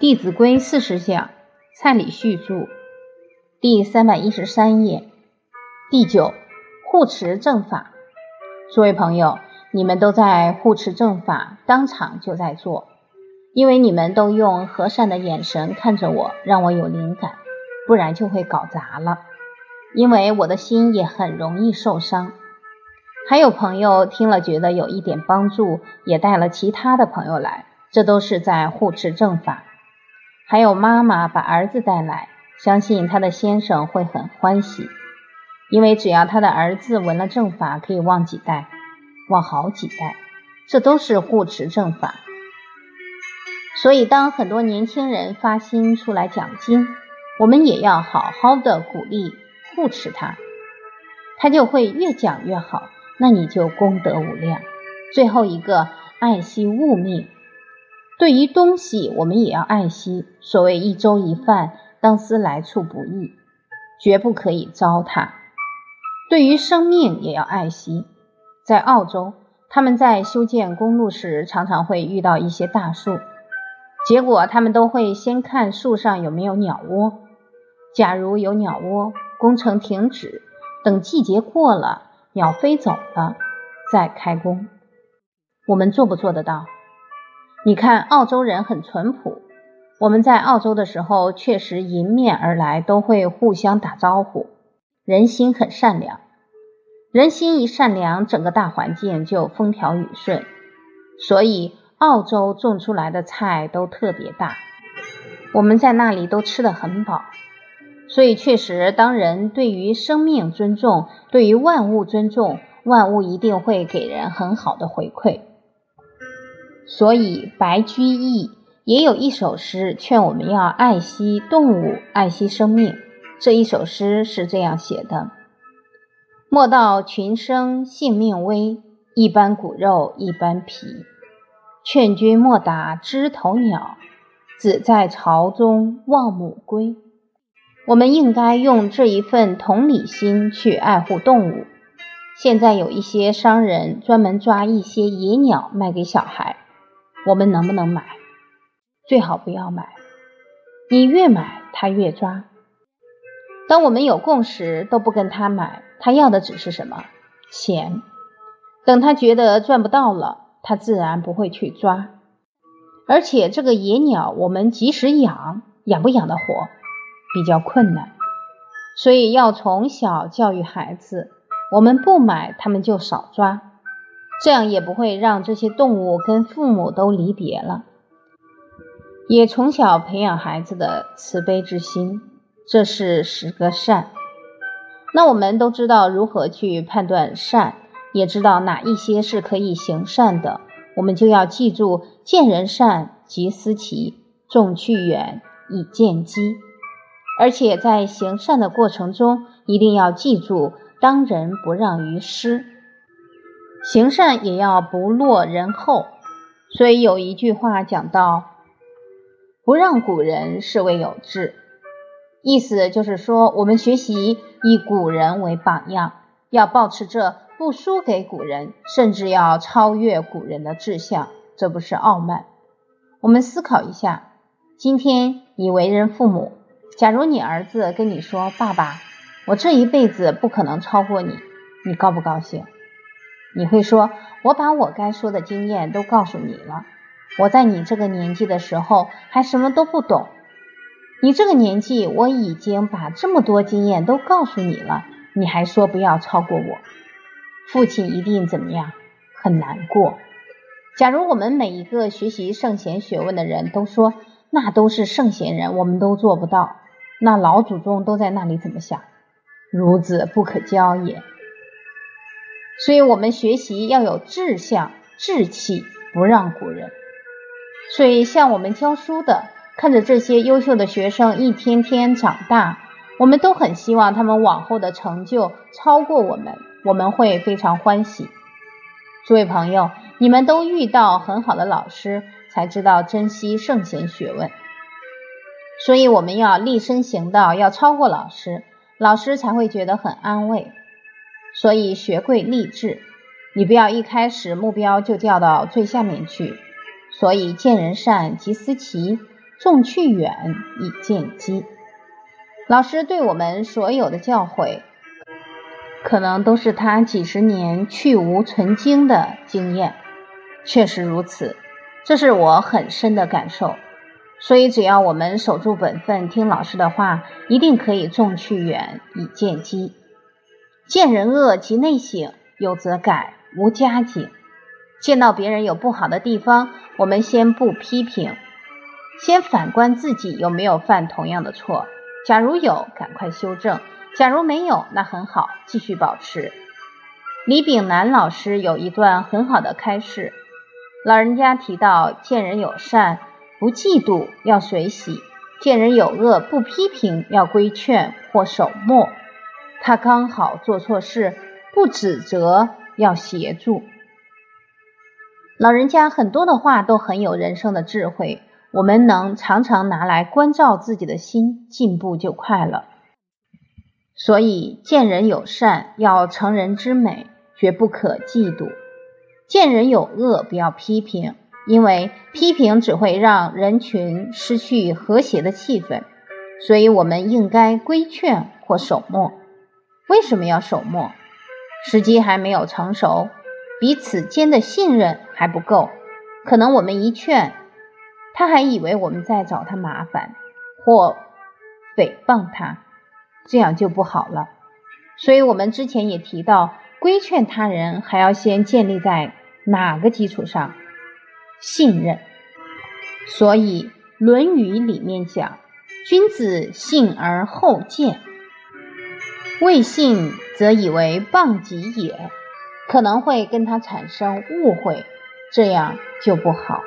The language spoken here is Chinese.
弟子规》四十讲，蔡礼旭著，第三百一十三页，第九，护持正法。诸位朋友，你们都在护持正法，当场就在做，因为你们都用和善的眼神看着我，让我有灵感，不然就会搞砸了。因为我的心也很容易受伤。还有朋友听了觉得有一点帮助，也带了其他的朋友来，这都是在护持正法。还有妈妈把儿子带来，相信他的先生会很欢喜，因为只要他的儿子闻了正法，可以旺几代，旺好几代，这都是护持正法。所以，当很多年轻人发心出来讲经，我们也要好好的鼓励护持他，他就会越讲越好，那你就功德无量。最后一个，爱惜物命。对于东西，我们也要爱惜。所谓一粥一饭，当思来处不易，绝不可以糟蹋。对于生命也要爱惜。在澳洲，他们在修建公路时，常常会遇到一些大树，结果他们都会先看树上有没有鸟窝。假如有鸟窝，工程停止，等季节过了，鸟飞走了，再开工。我们做不做得到？你看，澳洲人很淳朴。我们在澳洲的时候，确实迎面而来，都会互相打招呼，人心很善良。人心一善良，整个大环境就风调雨顺。所以，澳洲种出来的菜都特别大，我们在那里都吃得很饱。所以，确实，当人对于生命尊重，对于万物尊重，万物一定会给人很好的回馈。所以，白居易也有一首诗劝我们要爱惜动物，爱惜生命。这一首诗是这样写的：“莫道群生性命微，一般骨肉一般皮。劝君莫打枝头鸟，子在巢中望母归。”我们应该用这一份同理心去爱护动物。现在有一些商人专门抓一些野鸟卖给小孩。我们能不能买？最好不要买。你越买，他越抓。当我们有共识，都不跟他买，他要的只是什么？钱。等他觉得赚不到了，他自然不会去抓。而且这个野鸟，我们即使养，养不养得活，比较困难。所以要从小教育孩子，我们不买，他们就少抓。这样也不会让这些动物跟父母都离别了，也从小培养孩子的慈悲之心，这是十个善。那我们都知道如何去判断善，也知道哪一些是可以行善的，我们就要记住：见人善，即思齐，众去远，以见机。而且在行善的过程中，一定要记住：当仁不让于师。行善也要不落人后，所以有一句话讲到：“不让古人是为有志。”意思就是说，我们学习以古人为榜样，要保持着不输给古人，甚至要超越古人的志向。这不是傲慢。我们思考一下，今天你为人父母，假如你儿子跟你说：“爸爸，我这一辈子不可能超过你。”你高不高兴？你会说：“我把我该说的经验都告诉你了。我在你这个年纪的时候还什么都不懂，你这个年纪我已经把这么多经验都告诉你了，你还说不要超过我？父亲一定怎么样？很难过。假如我们每一个学习圣贤学问的人都说那都是圣贤人，我们都做不到，那老祖宗都在那里怎么想？孺子不可教也。”所以，我们学习要有志向、志气，不让古人。所以，像我们教书的，看着这些优秀的学生一天天长大，我们都很希望他们往后的成就超过我们，我们会非常欢喜。诸位朋友，你们都遇到很好的老师，才知道珍惜圣贤学问。所以，我们要立身行道，要超过老师，老师才会觉得很安慰。所以学贵立志，你不要一开始目标就掉到最下面去。所以见人善即思齐，纵去远以见机。老师对我们所有的教诲，可能都是他几十年去无存精的经验。确实如此，这是我很深的感受。所以，只要我们守住本分，听老师的话，一定可以纵去远以见机。见人恶即内省，有则改，无加警。见到别人有不好的地方，我们先不批评，先反观自己有没有犯同样的错。假如有，赶快修正；假如没有，那很好，继续保持。李炳南老师有一段很好的开示，老人家提到：见人有善。不嫉妒要随喜，见人有恶不批评要规劝或守默。他刚好做错事，不指责要协助。老人家很多的话都很有人生的智慧，我们能常常拿来关照自己的心，进步就快了。所以见人有善要成人之美，绝不可嫉妒；见人有恶不要批评。因为批评只会让人群失去和谐的气氛，所以我们应该规劝或守默。为什么要守默？时机还没有成熟，彼此间的信任还不够。可能我们一劝，他还以为我们在找他麻烦或诽谤他，这样就不好了。所以我们之前也提到，规劝他人还要先建立在哪个基础上？信任，所以《论语》里面讲：“君子信而后见，未信则以为谤己也，可能会跟他产生误会，这样就不好。”